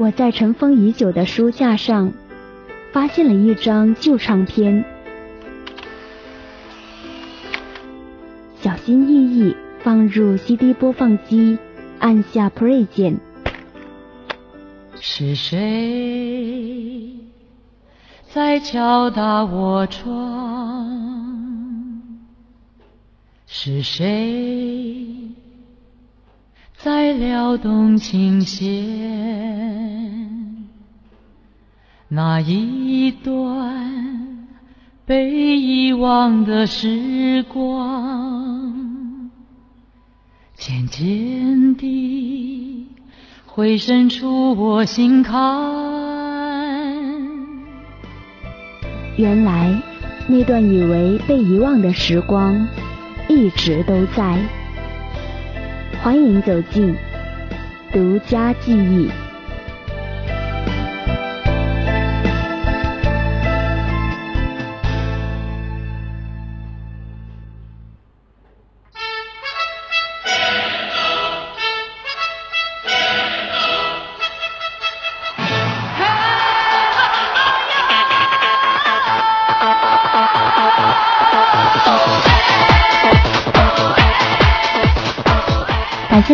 我在尘封已久的书架上发现了一张旧唱片，小心翼翼放入 CD 播放机，按下 Play 键。是谁在敲打我窗？是谁在撩动琴弦？那一段被遗忘的时光，渐渐地回渗出我心坎。原来那段以为被遗忘的时光，一直都在。欢迎走进独家记忆。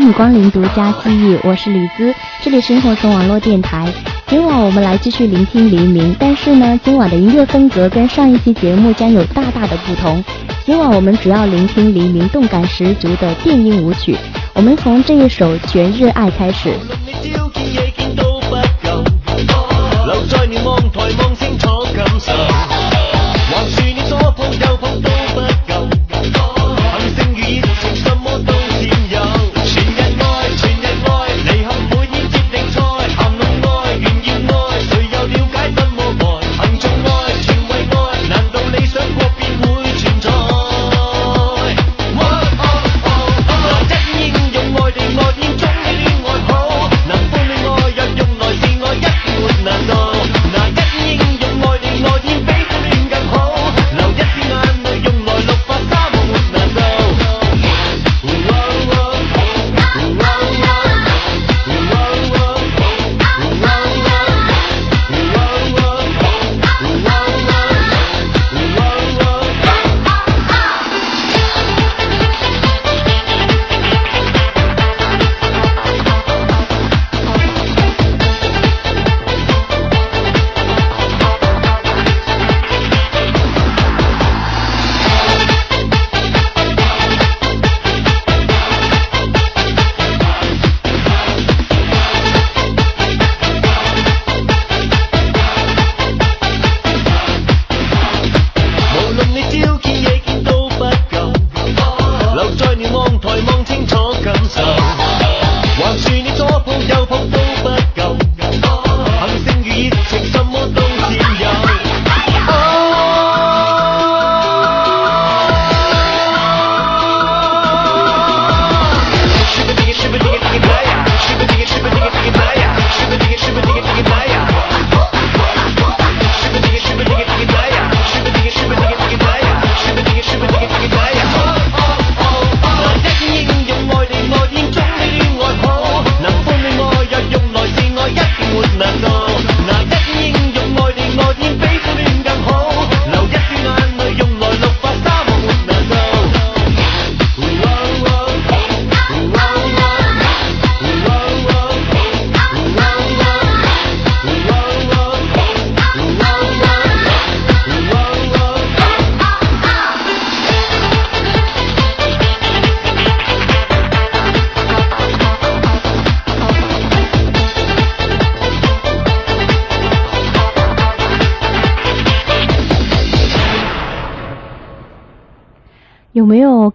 欢迎光临独家记忆，我是李子，这里生活从网络电台。今晚我们来继续聆听黎明，但是呢，今晚的音乐风格跟上一期节目将有大大的不同。今晚我们主要聆听黎明动感十足的电音舞曲，我们从这一首《全日爱》开始。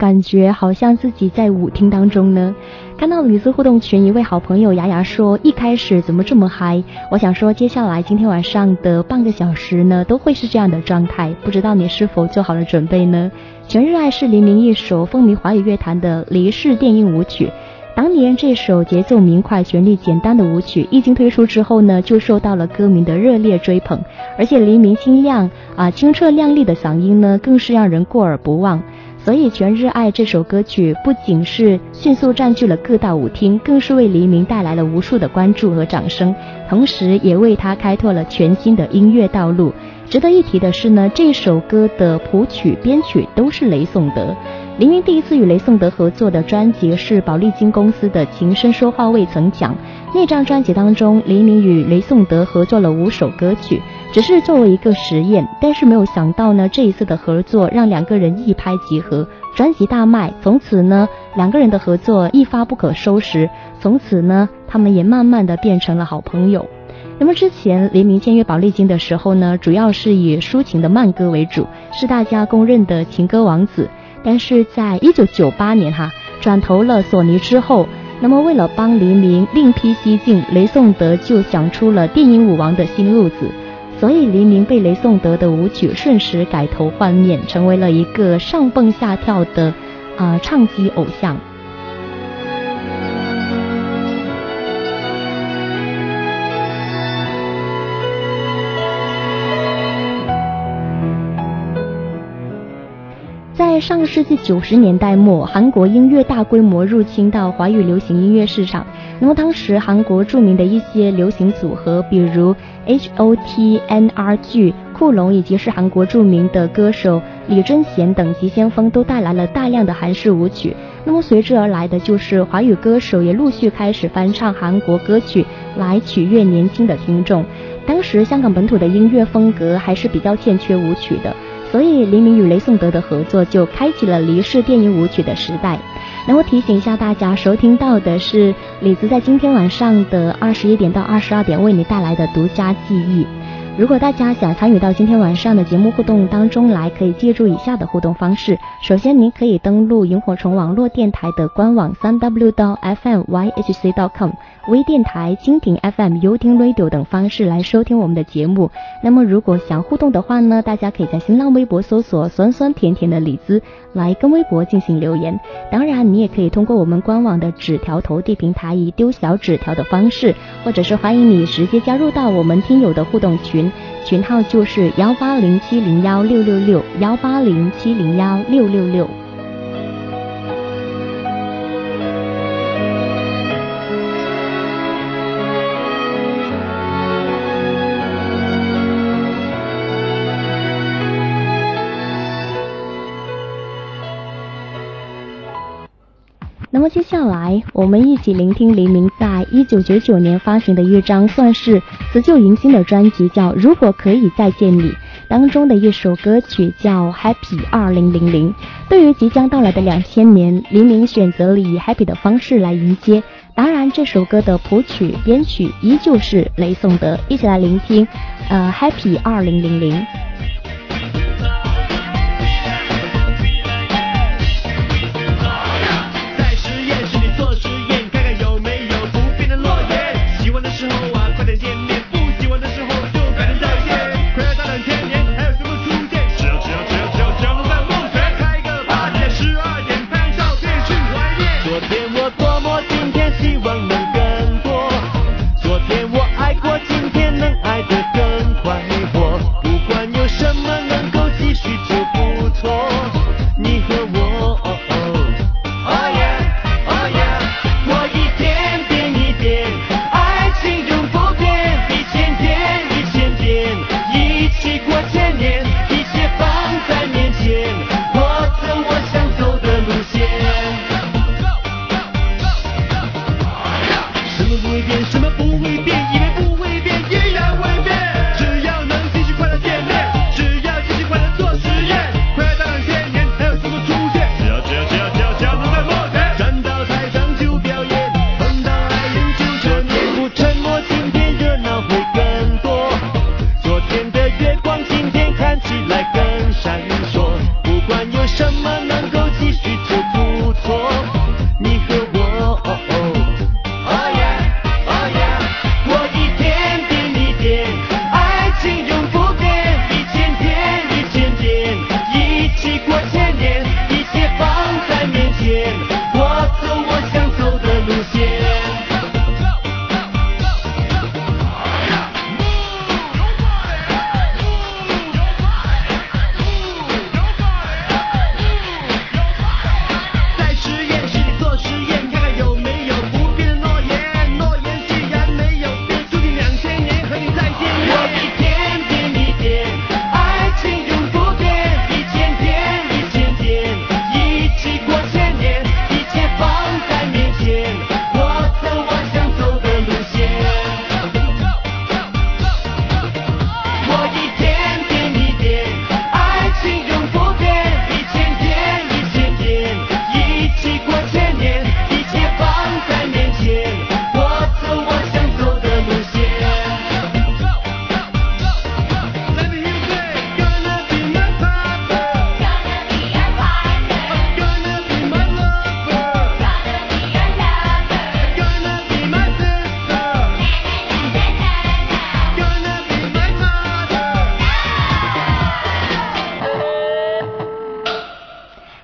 感觉好像自己在舞厅当中呢？看到李子互动群一位好朋友牙牙说，一开始怎么这么嗨？我想说，接下来今天晚上的半个小时呢，都会是这样的状态。不知道你是否做好了准备呢？《全日爱》是黎明一首风靡华语乐坛的离世电音舞曲。当年这首节奏明快、旋律简单的舞曲一经推出之后呢，就受到了歌迷的热烈追捧。而且黎明清亮啊、清澈亮丽的嗓音呢，更是让人过耳不忘。所以《全日爱》这首歌曲不仅是迅速占据了各大舞厅，更是为黎明带来了无数的关注和掌声，同时也为他开拓了全新的音乐道路。值得一提的是呢，这首歌的谱曲、编曲都是雷颂德。黎明第一次与雷颂德合作的专辑是宝丽金公司的《情深说话未曾讲》。那张专辑当中，黎明与雷颂德合作了五首歌曲，只是作为一个实验。但是没有想到呢，这一次的合作让两个人一拍即合，专辑大卖。从此呢，两个人的合作一发不可收拾。从此呢，他们也慢慢的变成了好朋友。那么之前黎明签约宝丽金的时候呢，主要是以抒情的慢歌为主，是大家公认的情歌王子。但是在一九九八年哈转投了索尼之后，那么为了帮黎明另辟蹊径，雷颂德就想出了电影舞王的新路子，所以黎明被雷颂德的舞曲瞬时改头换面，成为了一个上蹦下跳的啊唱机偶像。上个世纪九十年代末，韩国音乐大规模入侵到华语流行音乐市场。那么当时韩国著名的一些流行组合，比如 H.O.T、N.R.G、酷龙，以及是韩国著名的歌手李贞贤等急先锋，都带来了大量的韩式舞曲。那么随之而来的就是华语歌手也陆续开始翻唱韩国歌曲，来取悦年轻的听众。当时香港本土的音乐风格还是比较欠缺舞曲的。所以，黎明与雷颂德的合作就开启了黎氏电音舞曲的时代。那我提醒一下大家，收听到的是李子在今天晚上的二十一点到二十二点为你带来的独家记忆。如果大家想参与到今天晚上的节目互动当中来，可以借助以下的互动方式。首先，您可以登录萤火虫网络电台的官网三 w 到 fmyhc.com。微电台、蜻蜓 FM、优听 Radio 等方式来收听我们的节目。那么，如果想互动的话呢，大家可以在新浪微博搜索“酸酸甜甜的李子”来跟微博进行留言。当然，你也可以通过我们官网的纸条投递平台，以丢小纸条的方式，或者是欢迎你直接加入到我们听友的互动群，群号就是幺八零七零幺六六六幺八零七零幺六六六。接下来，我们一起聆听黎明在一九九九年发行的一张算是辞旧迎新的专辑，叫《如果可以再见你》当中的一首歌曲叫《Happy 二零零零》。对于即将到来的两千年，黎明选择了以 Happy 的方式来迎接。当然，这首歌的谱曲、编曲依旧是雷颂德。一起来聆听，呃，《Happy 二零零零》。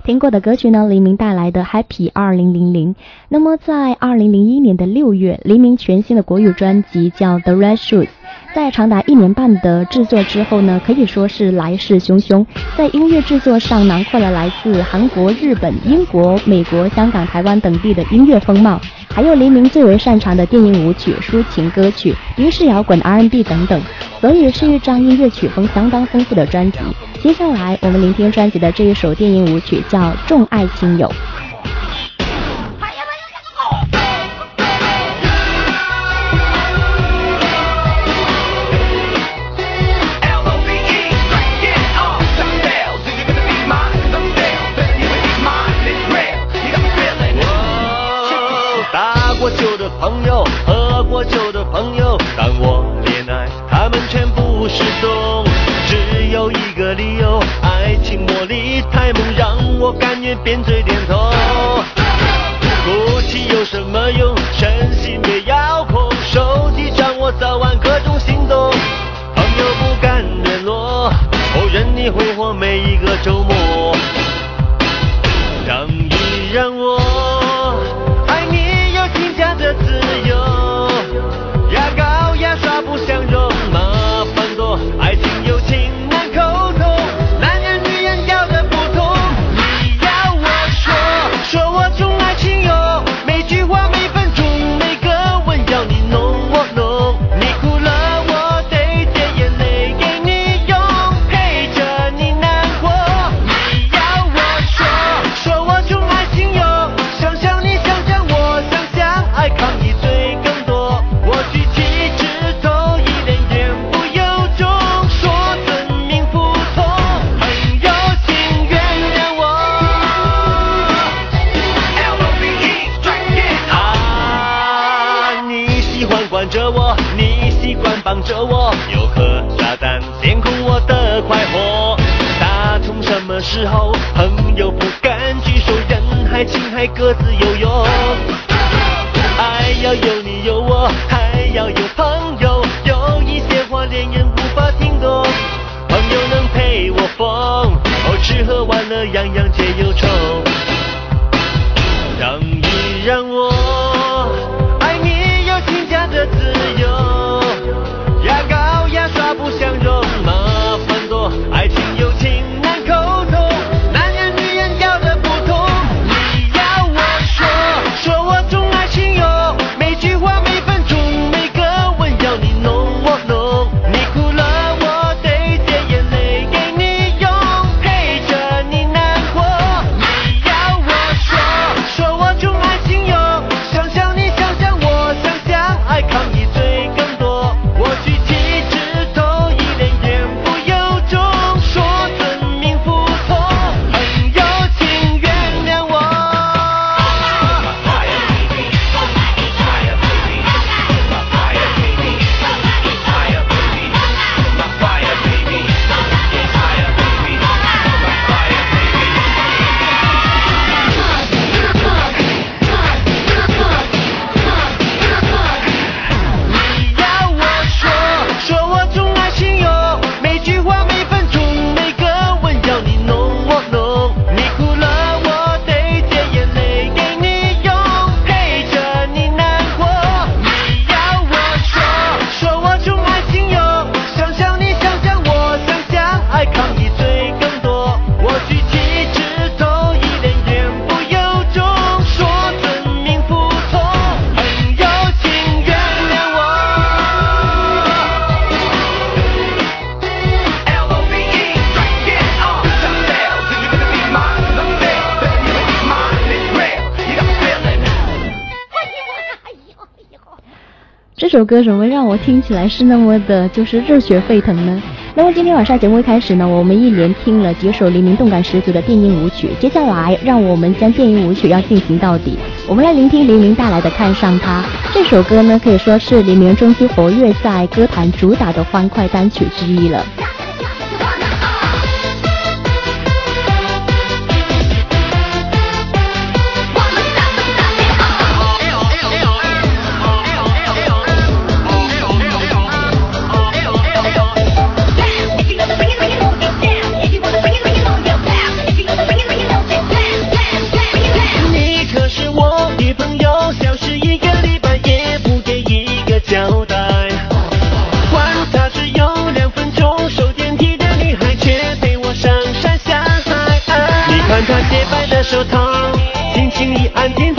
听过的歌曲呢，黎明带来的《Happy 2000》。那么在2001年的六月，黎明全新的国语专辑叫《The Red Shoes》。在长达一年半的制作之后呢，可以说是来势汹汹。在音乐制作上囊括了来自韩国、日本、英国、美国、香港、台湾等地的音乐风貌，还有黎明最为擅长的电影舞曲、抒情歌曲、英式摇滚、R&B 等等，所以是一张音乐曲风相当丰富的专辑。接下来我们聆听专辑的这一首电影舞曲，叫《众爱亲友》。朋友，喝过酒的朋友，当我恋爱，他们全部失踪。你太猛，让我感觉扁嘴点头。哭泣有什么用？身心被遥控，手机掌握早晚各种行动。朋友不敢联络，我愿你挥霍每一个周末。让一让我。首歌怎么让我听起来是那么的，就是热血沸腾呢？那么今天晚上节目一开始呢，我们一连听了几首黎明动感十足的电音舞曲，接下来让我们将电音舞曲要进行到底。我们来聆听黎明带来的《看上他》这首歌呢，可以说是黎明中期活跃在歌坛主打的欢快单曲之一了。的她轻轻一按电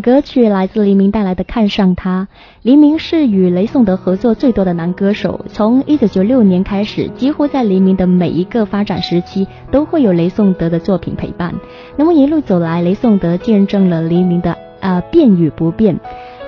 歌曲来自黎明带来的《看上他》。黎明是与雷颂德合作最多的男歌手，从一九九六年开始，几乎在黎明的每一个发展时期都会有雷颂德的作品陪伴。那么一路走来，雷颂德见证了黎明的呃变与不变。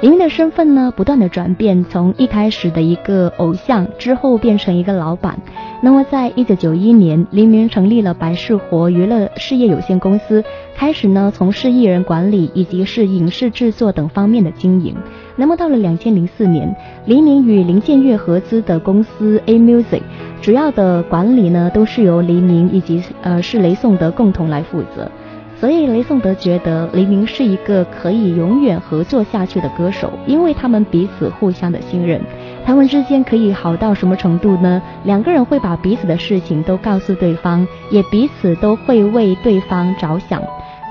黎明的身份呢，不断的转变，从一开始的一个偶像，之后变成一个老板。那么，在一九九一年，黎明成立了百事活娱乐事业有限公司，开始呢从事艺人管理以及是影视制作等方面的经营。那么到了两千零四年，黎明与林建岳合资的公司 A Music，主要的管理呢都是由黎明以及呃是雷颂德共同来负责。所以雷颂德觉得黎明是一个可以永远合作下去的歌手，因为他们彼此互相的信任。他们之间可以好到什么程度呢？两个人会把彼此的事情都告诉对方，也彼此都会为对方着想。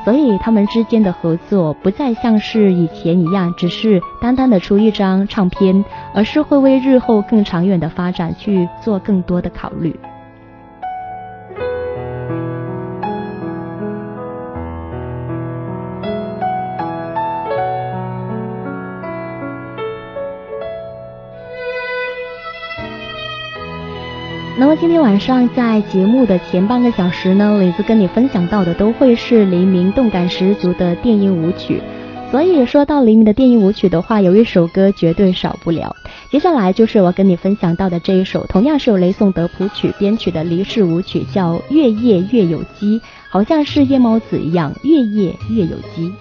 所以他们之间的合作不再像是以前一样，只是单单的出一张唱片，而是会为日后更长远的发展去做更多的考虑。今天晚上在节目的前半个小时呢，李子跟你分享到的都会是黎明动感十足的电音舞曲。所以说到黎明的电音舞曲的话，有一首歌绝对少不了。接下来就是我跟你分享到的这一首，同样是由雷颂德谱曲编曲的离世舞曲，叫《月夜月有鸡》，好像是夜猫子一样，月夜月有鸡。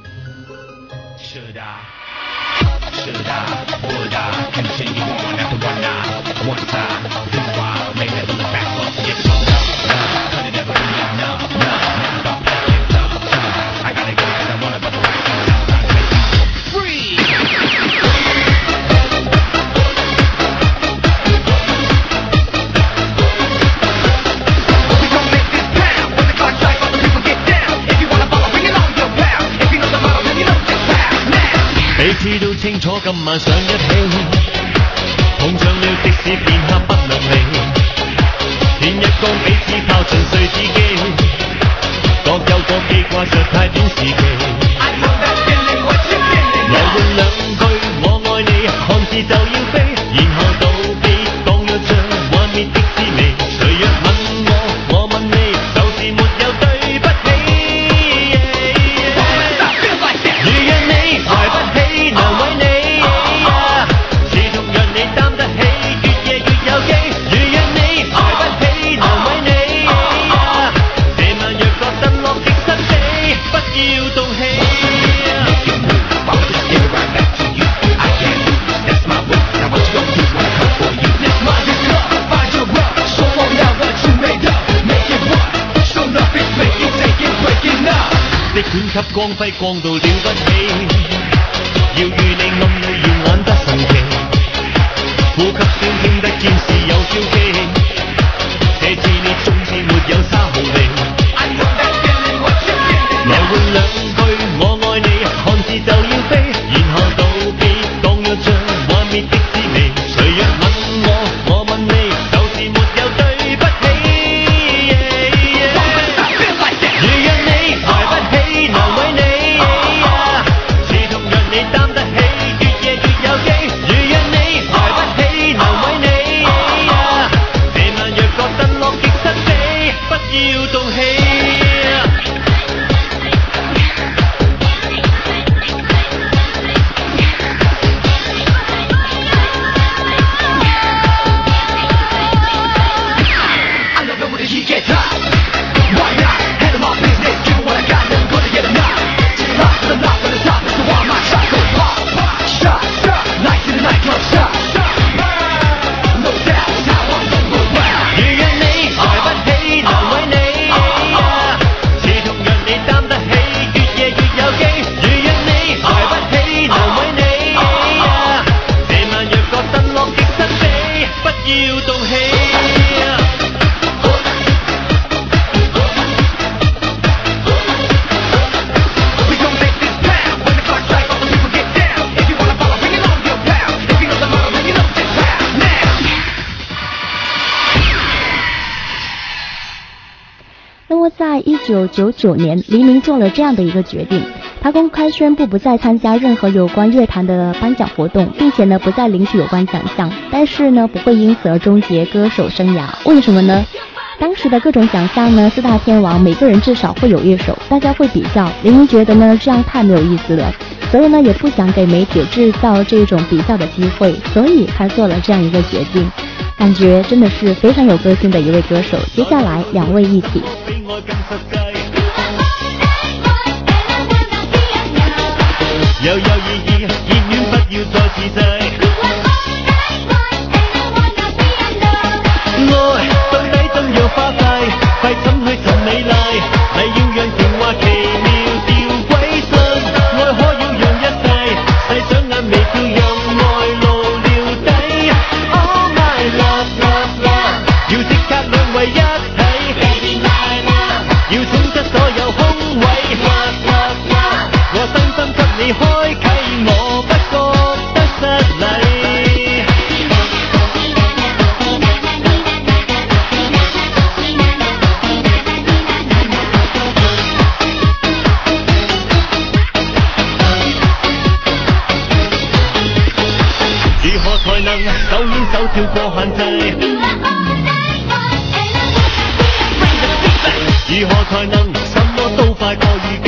我今晚想一起，碰上了即使片刻不能离。天一光彼此靠近碎自己，各有各记挂着太短时期。來換兩句我爱你，看似就要飞，然后到在广东那么，在一九九九年，黎明做了这样的一个决定，他公开宣布不再参加任何有关乐坛的颁奖活动，并且呢，不再领取有关奖项，但是呢，不会因此而终结歌手生涯。为什么呢？当时的各种奖项呢，四大天王每个人至少会有一首，大家会比较。林觉得呢，这样太没有意思了，所以呢，也不想给媒体制造这种比较的机会，所以他做了这样一个决定。感觉真的是非常有个性的一位歌手。接下来两位一起。有有意義，熱戀不要再自制。愛到底怎樣花費？快怎去尋美麗？牽手跳過限制？如何才能什么都快過預計？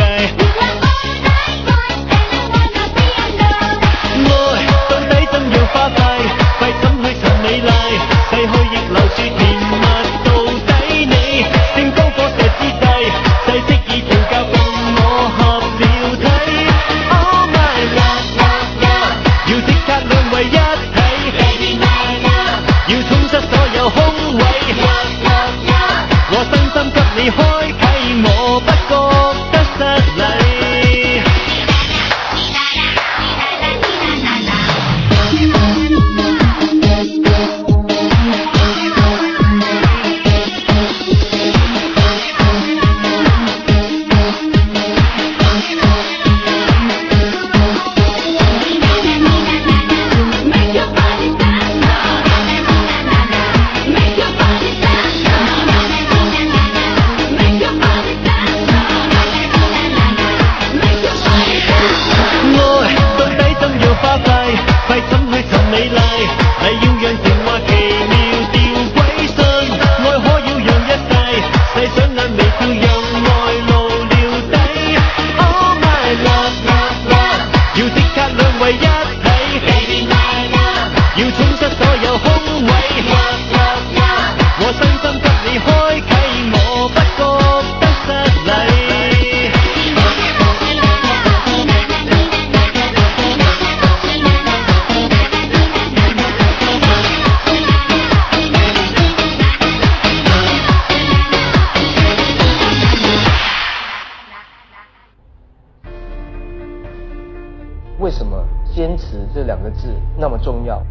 两个字那么重要。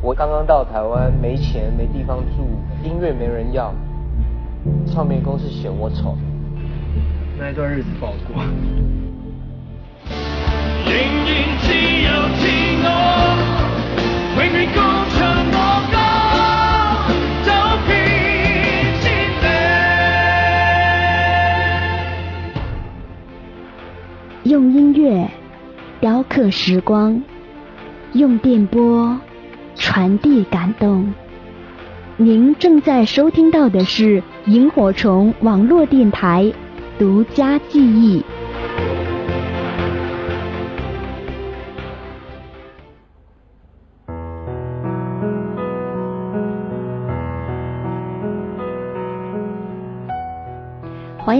我刚刚到台湾，没钱没地方住，音乐没人要，唱片公司嫌我丑，那一段日子不好过。仍然自由自我，永远高唱我歌。用音乐雕刻时光，用电波。传递感动。您正在收听到的是萤火虫网络电台独家记忆。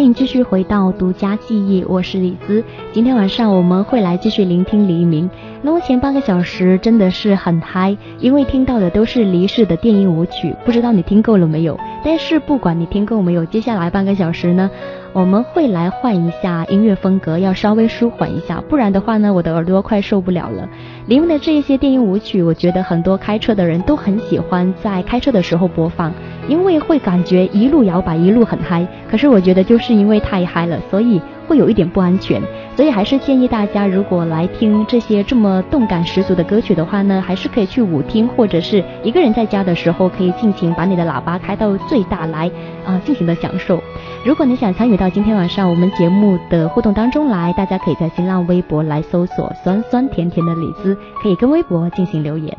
请继续回到独家记忆，我是李子。今天晚上我们会来继续聆听黎明。那么前半个小时真的是很嗨，因为听到的都是离世的电音舞曲，不知道你听够了没有？但是不管你听够没有，接下来半个小时呢，我们会来换一下音乐风格，要稍微舒缓一下，不然的话呢，我的耳朵快受不了了。里面的这一些电音舞曲，我觉得很多开车的人都很喜欢在开车的时候播放。因为会感觉一路摇摆一路很嗨，可是我觉得就是因为太嗨了，所以会有一点不安全，所以还是建议大家如果来听这些这么动感十足的歌曲的话呢，还是可以去舞厅，或者是一个人在家的时候可以尽情把你的喇叭开到最大来啊，尽情的享受。如果你想参与到今天晚上我们节目的互动当中来，大家可以在新浪微博来搜索酸酸甜甜的李子，可以跟微博进行留言。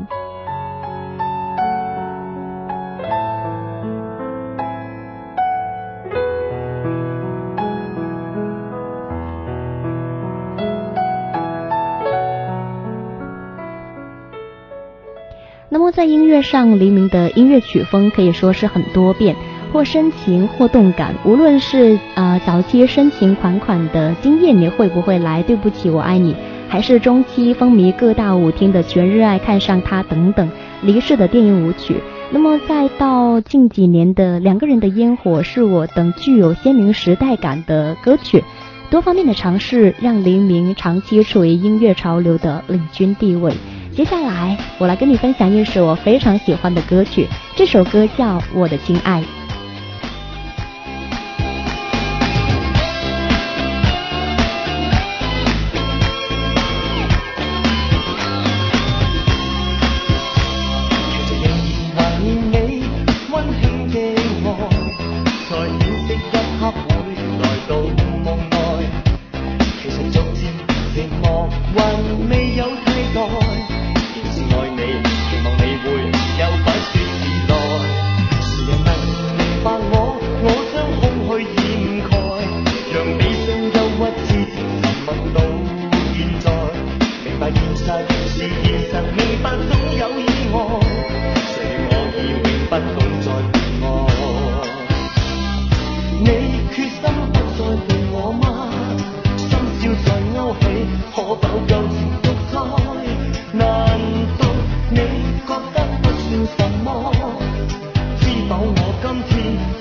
在音乐上，黎明的音乐曲风可以说是很多变，或深情，或动感。无论是呃早期深情款款的《今夜你会不会来》，对不起我爱你，还是中期风靡各大舞厅的《全热爱看上他》等等离世的电影舞曲。那么再到近几年的《两个人的烟火》是我等具有鲜明时代感的歌曲，多方面的尝试让黎明长期处于音乐潮流的领军地位。接下来，我来跟你分享一首我非常喜欢的歌曲，这首歌叫《我的亲爱》。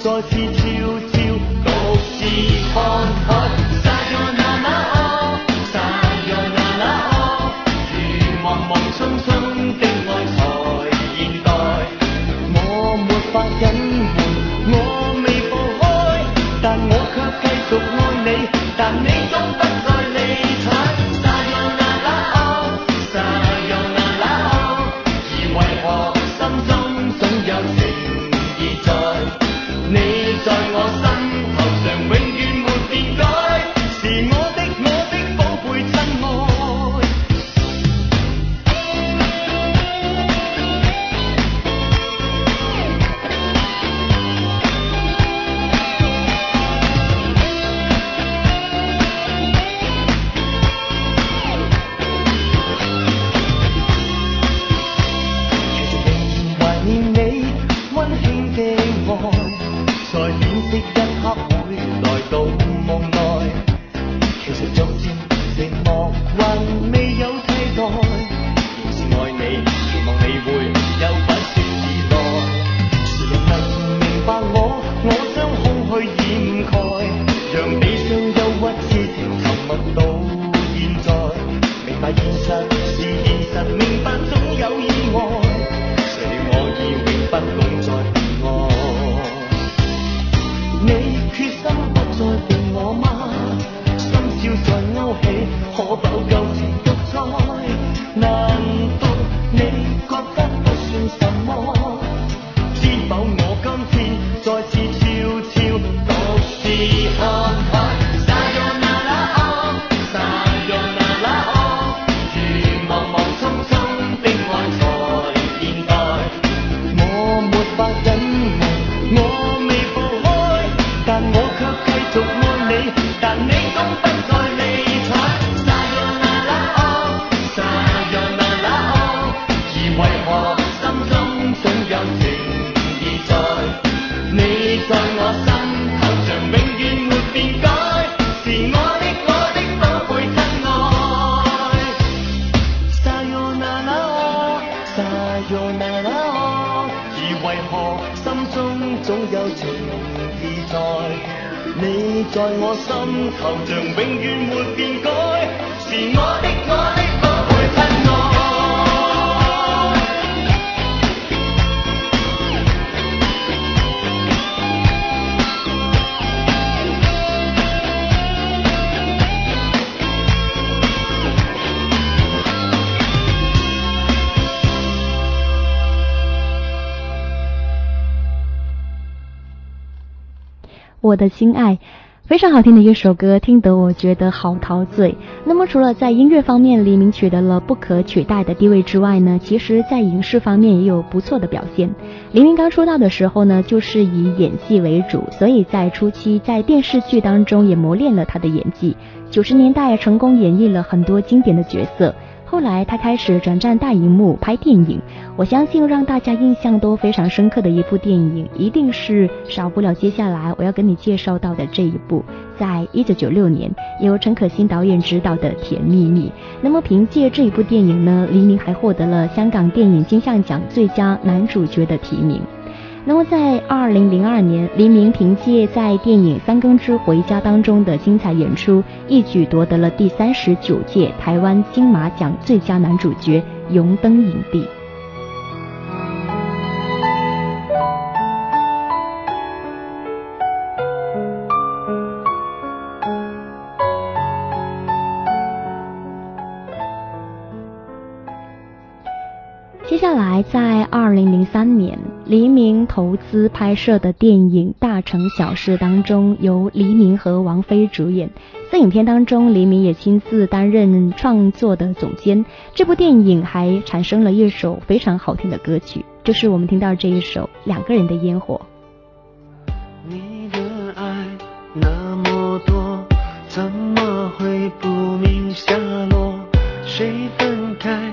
在。我的心爱，非常好听的一首歌，听得我觉得好陶醉。那么除了在音乐方面黎明取得了不可取代的地位之外呢，其实在影视方面也有不错的表现。黎明刚出道的时候呢，就是以演戏为主，所以在初期在电视剧当中也磨练了他的演技。九十年代成功演绎了很多经典的角色。后来他开始转战大荧幕拍电影，我相信让大家印象都非常深刻的一部电影，一定是少不了接下来我要跟你介绍到的这一部，在一九九六年由陈可辛导演执导的《甜蜜蜜》。那么凭借这一部电影呢，黎明还获得了香港电影金像奖最佳男主角的提名。那么在二零零二年，黎明凭借在电影《三更之回家》当中的精彩演出，一举夺得了第三十九届台湾金马奖最佳男主角，荣登影帝。接下来，在二零零三年，黎明投资拍摄的电影《大城小事》当中，由黎明和王菲主演。在影片当中，黎明也亲自担任创作的总监。这部电影还产生了一首非常好听的歌曲，就是我们听到这一首《两个人的烟火》。你的爱那么多，怎么会不明下落？谁分开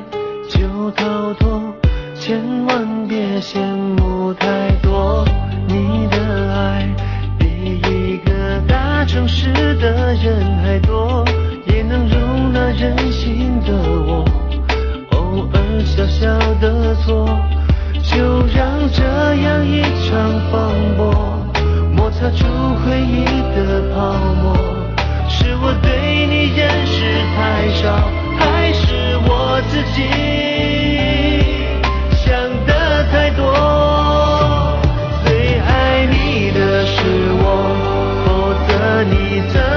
就逃脱，千万别羡慕太多。你的爱比一个大城市的人还多，也能容纳任性的我。偶尔小小的错，就让这样一场风波。摩擦出回忆的泡沫，是我对你认识太少，还是我自己多？最爱你的是我，否则你怎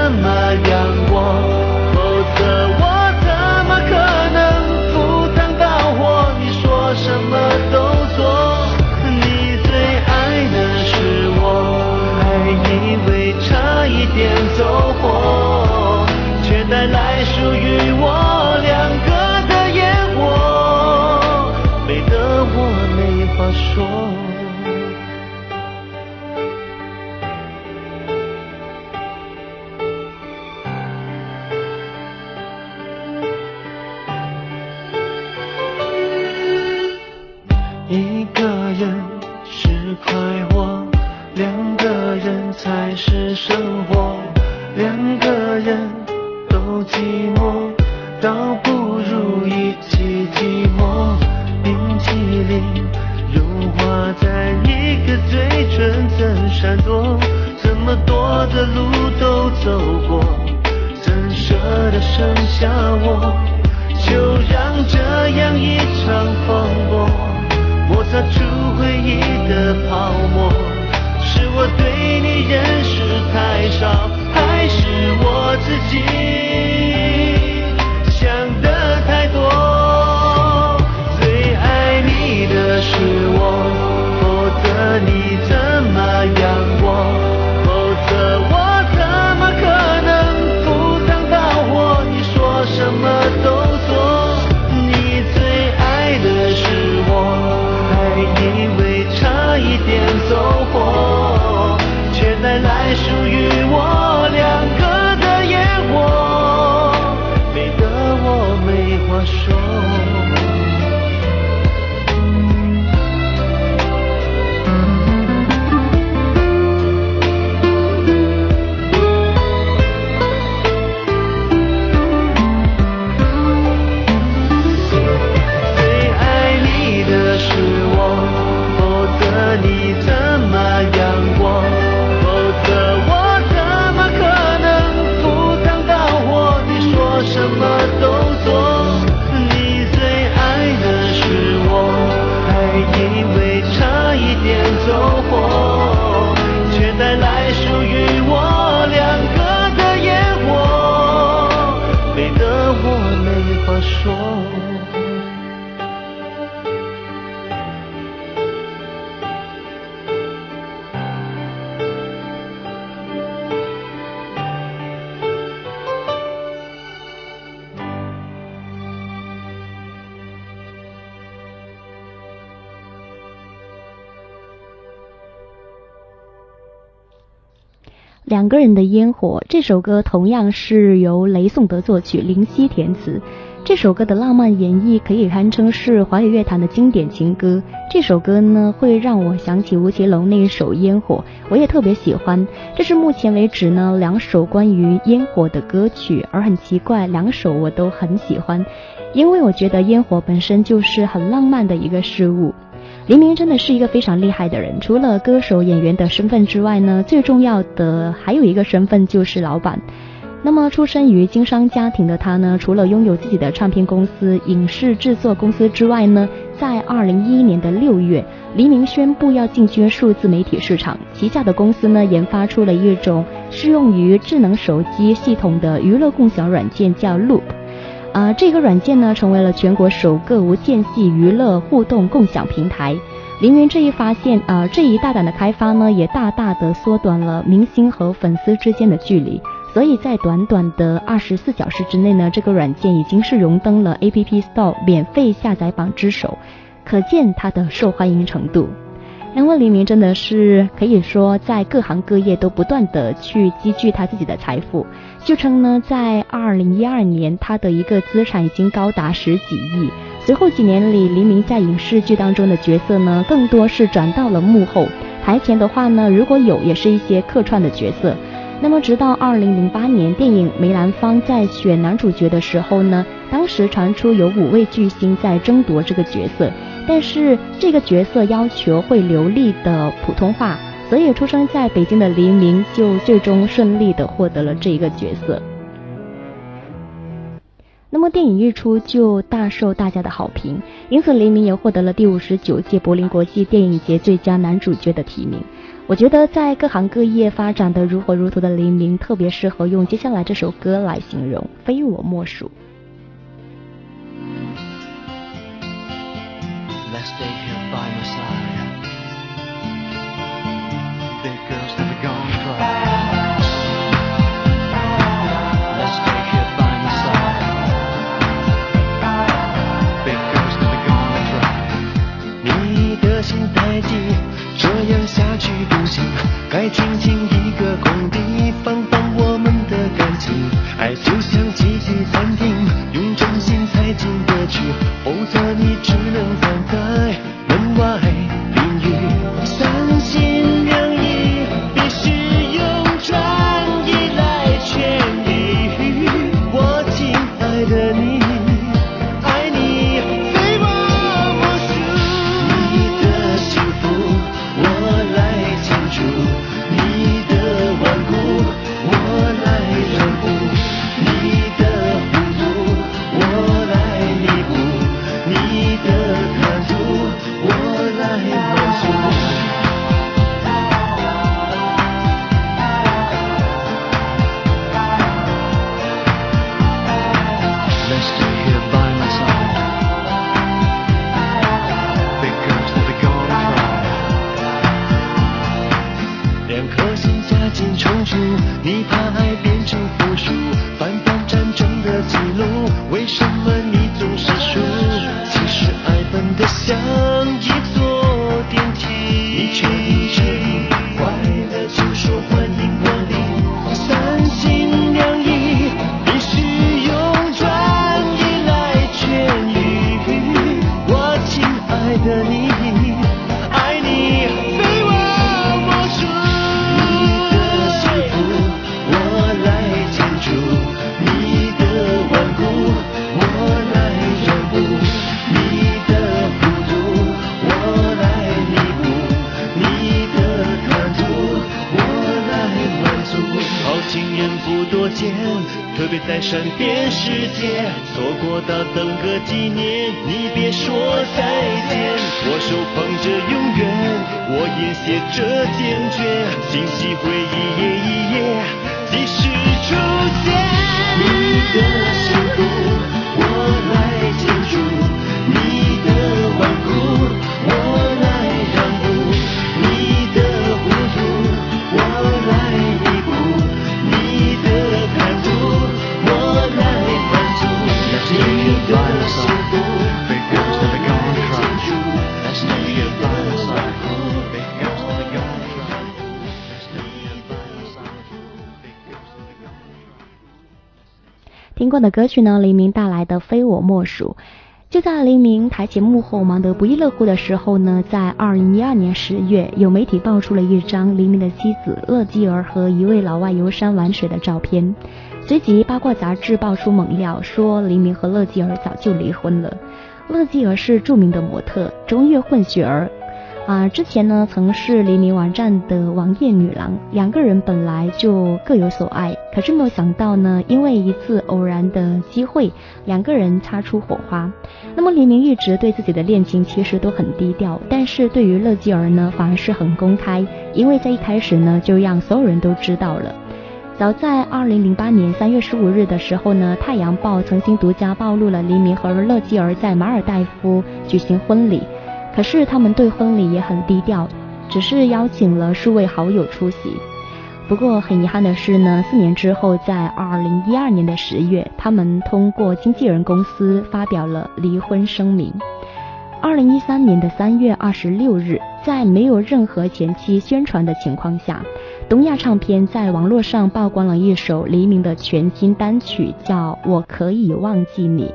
人的烟火这首歌同样是由雷颂德作曲，林夕填词。这首歌的浪漫演绎可以堪称是华语乐坛的经典情歌。这首歌呢，会让我想起吴奇隆那一首《烟火》，我也特别喜欢。这是目前为止呢两首关于烟火的歌曲，而很奇怪，两首我都很喜欢，因为我觉得烟火本身就是很浪漫的一个事物。黎明真的是一个非常厉害的人，除了歌手、演员的身份之外呢，最重要的还有一个身份就是老板。那么，出生于经商家庭的他呢，除了拥有自己的唱片公司、影视制作公司之外呢，在二零一一年的六月，黎明宣布要进军数字媒体市场，旗下的公司呢，研发出了一种适用于智能手机系统的娱乐共享软件，叫 Loop。啊，这个软件呢，成为了全国首个无间隙娱乐互动共享平台。黎明这一发现，啊，这一大胆的开发呢，也大大的缩短了明星和粉丝之间的距离。所以在短短的二十四小时之内呢，这个软件已经是荣登了 App Store 免费下载榜之首，可见它的受欢迎程度。因为黎明真的是可以说在各行各业都不断的去积聚他自己的财富。据称呢，在二零一二年，他的一个资产已经高达十几亿。随后几年里，黎明在影视剧当中的角色呢，更多是转到了幕后。台前的话呢，如果有，也是一些客串的角色。那么，直到二零零八年，电影《梅兰芳》在选男主角的时候呢，当时传出有五位巨星在争夺这个角色，但是这个角色要求会流利的普通话。所以，出生在北京的黎明就最终顺利的获得了这一个角色。那么，电影一出就大受大家的好评，因此黎明也获得了第五十九届柏林国际电影节最佳男主角的提名。我觉得，在各行各业发展的如火如荼的黎明，特别适合用接下来这首歌来形容，非我莫属。这样下去不行，该清清一个空地方，帮我们。过到等个几年，你别说再见。我手捧着永远，我也写着坚决，清晰回忆一页一页，即使出现。你的幸福，我听过的歌曲呢，黎明带来的《非我莫属》。就在黎明台前幕后忙得不亦乐乎的时候呢，在二零一二年十月，有媒体爆出了一张黎明的妻子乐基儿和一位老外游山玩水的照片。随即，八卦杂志爆出猛料，说黎明和乐基儿早就离婚了。乐基儿是著名的模特，中越混血儿。啊，之前呢曾是黎明网站的网页女郎，两个人本来就各有所爱，可是没有想到呢，因为一次偶然的机会，两个人擦出火花。那么黎明一直对自己的恋情其实都很低调，但是对于乐基儿呢，反而是很公开，因为在一开始呢就让所有人都知道了。早在二零零八年三月十五日的时候呢，《太阳报》曾经独家暴露了黎明和乐基儿在马尔代夫举行婚礼。可是他们对婚礼也很低调，只是邀请了数位好友出席。不过很遗憾的是呢，四年之后，在二零一二年的十月，他们通过经纪人公司发表了离婚声明。二零一三年的三月二十六日，在没有任何前期宣传的情况下，东亚唱片在网络上曝光了一首黎明的全新单曲，叫《我可以忘记你》。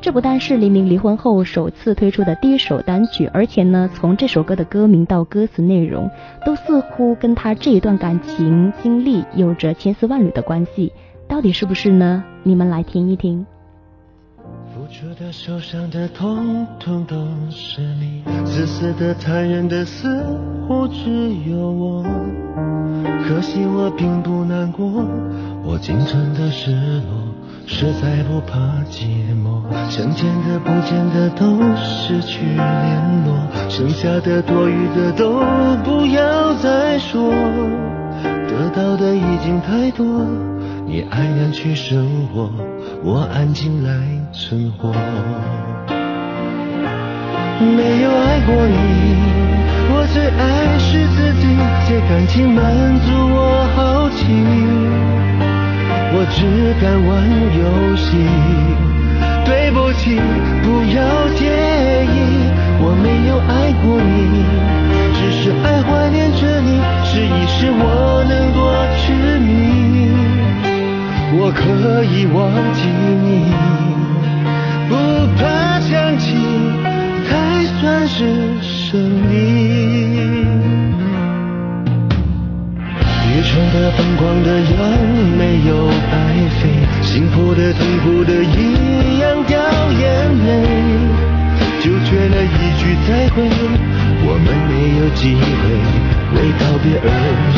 这不但是黎明离婚后首次推出的第一首单曲，而且呢，从这首歌的歌名到歌词内容，都似乎跟他这一段感情经历有着千丝万缕的关系。到底是不是呢？你们来听一听。付出的、受伤的，通通都是你；自私的、残忍的，似乎只有我。可惜我并不难过，我仅存的失落。实在不怕寂寞，想见的不见的都失去联络，剩下的多余的都不要再说，得到的已经太多，你安然去生活，我安静来存活。没有爱过你，我最爱是自己，借感情满足我好奇。我只敢玩游戏，对不起，不要介意，我没有爱过你，只是爱怀念着你，试一试我能多痴迷，我可以忘记你，不怕想起，才算是胜利。愚蠢的、疯狂的，样没有白费，幸福的、痛苦的，一样掉眼泪。就缺了一句再会，我们没有机会为告别而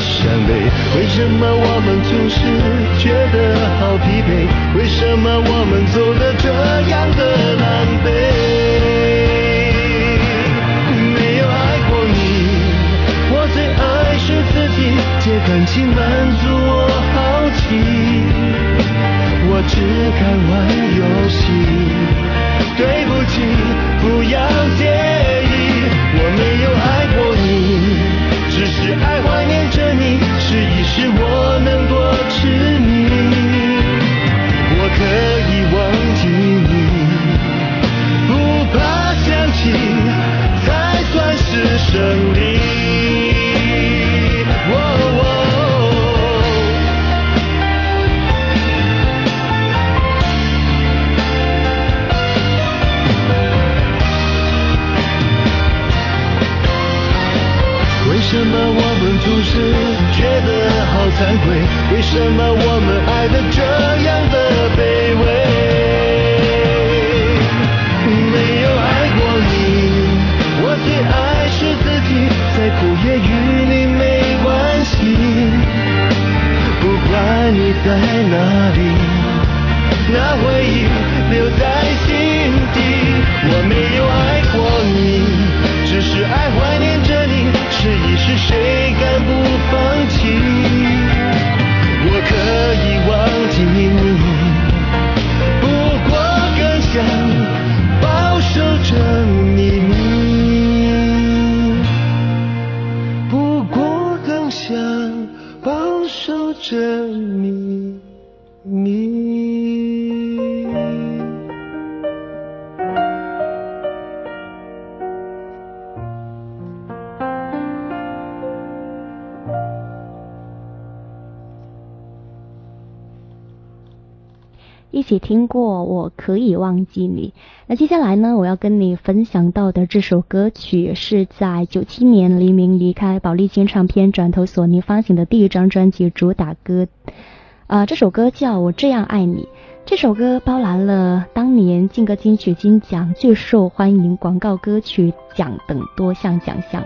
伤悲。为什么我们总是觉得好疲惫？为什么我们走得这样的狼狈？借感情满足我好奇，我只敢玩游戏。对不起，不要介意，我没有爱过你，只是爱怀念着你，试一试我能多痴迷。我可以忘记你，不怕想起，才算是胜利。惭愧？为什么我们爱的你。一起听过《我可以忘记你》，那接下来呢？我要跟你分享到的这首歌曲是在九七年黎明离开宝丽金唱片，转投索尼发行的第一张专辑主打歌。啊，这首歌叫我这样爱你。这首歌包揽了当年劲歌金曲金奖最受欢迎广告歌曲奖等多项奖项。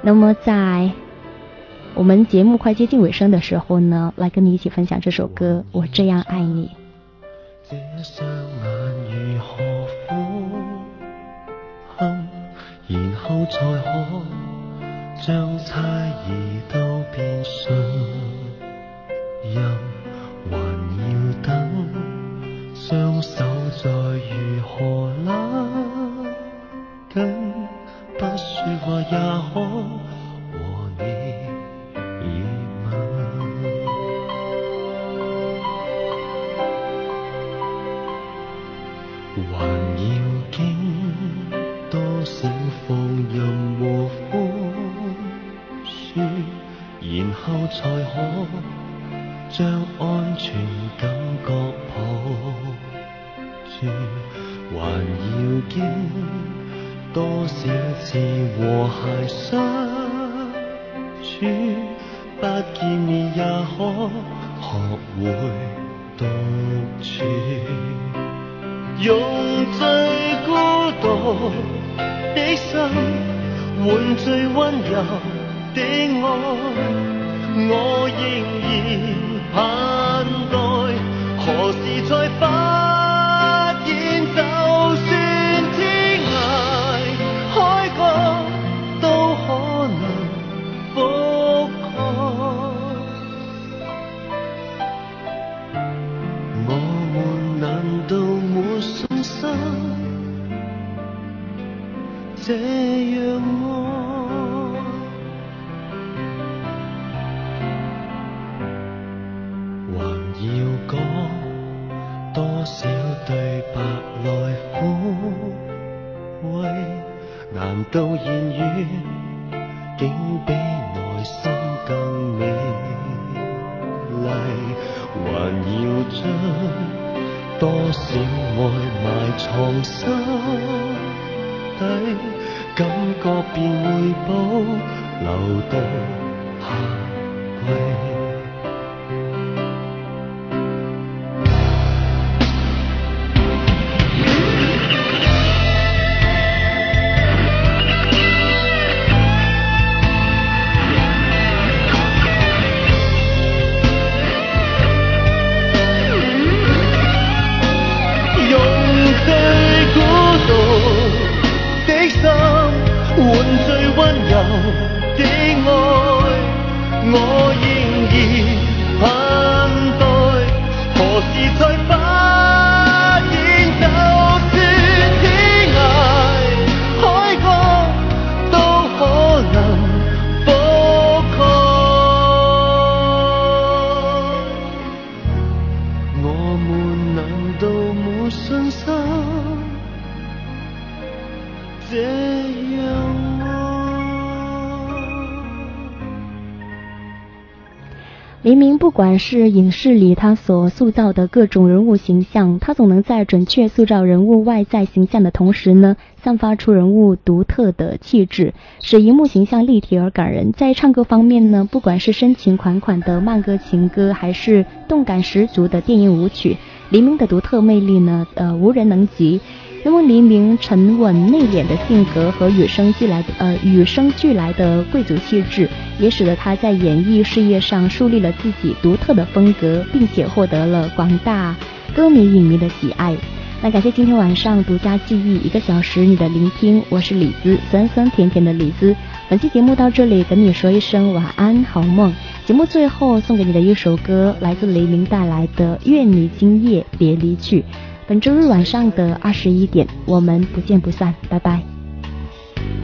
那么在我们节目快接近尾声的时候呢，来跟你一起分享这首歌《我这样爱你》。这双眼如何，然後才可將猜疑都變信任，還要等雙手再如何拉緊，不說話也可和你。還要經多少放任和寬恕，然後才可將安全感覺抱住。還要经多少次和諧相處，不見面也可學會獨處。用最孤獨的心換最溫柔的愛，我仍然盼待何时再？難道言语竟比内心更美丽。还要将多少爱埋藏心底，感觉便会保留到下黎明不管是影视里他所塑造的各种人物形象，他总能在准确塑造人物外在形象的同时呢，散发出人物独特的气质，使荧幕形象立体而感人。在唱歌方面呢，不管是深情款款的慢歌情歌，还是动感十足的电音舞曲，黎明的独特魅力呢，呃，无人能及。因为黎明沉稳内敛的性格和与生俱来的呃与生俱来的贵族气质，也使得他在演艺事业上树立了自己独特的风格，并且获得了广大歌迷影迷的喜爱。那感谢今天晚上独家记忆一个小时你的聆听，我是李子，酸酸甜甜的李子。本期节目到这里，跟你说一声晚安，好梦。节目最后送给你的一首歌，来自黎明带来的《愿你今夜别离去》。本周日晚上的二十一点，我们不见不散，拜拜。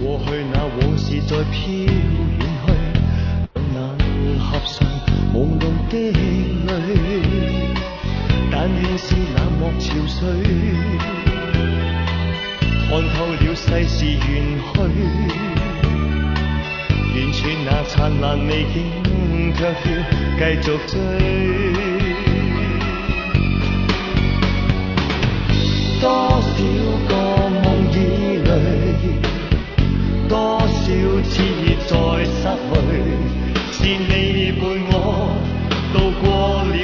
過去那往事在飄遠去，能合上朦朧的淚，但願是冷漠潮水，看透了世事緣去，完全那燦爛美景，卻要繼續追。多少个梦已累多少次再失去是你伴我渡过了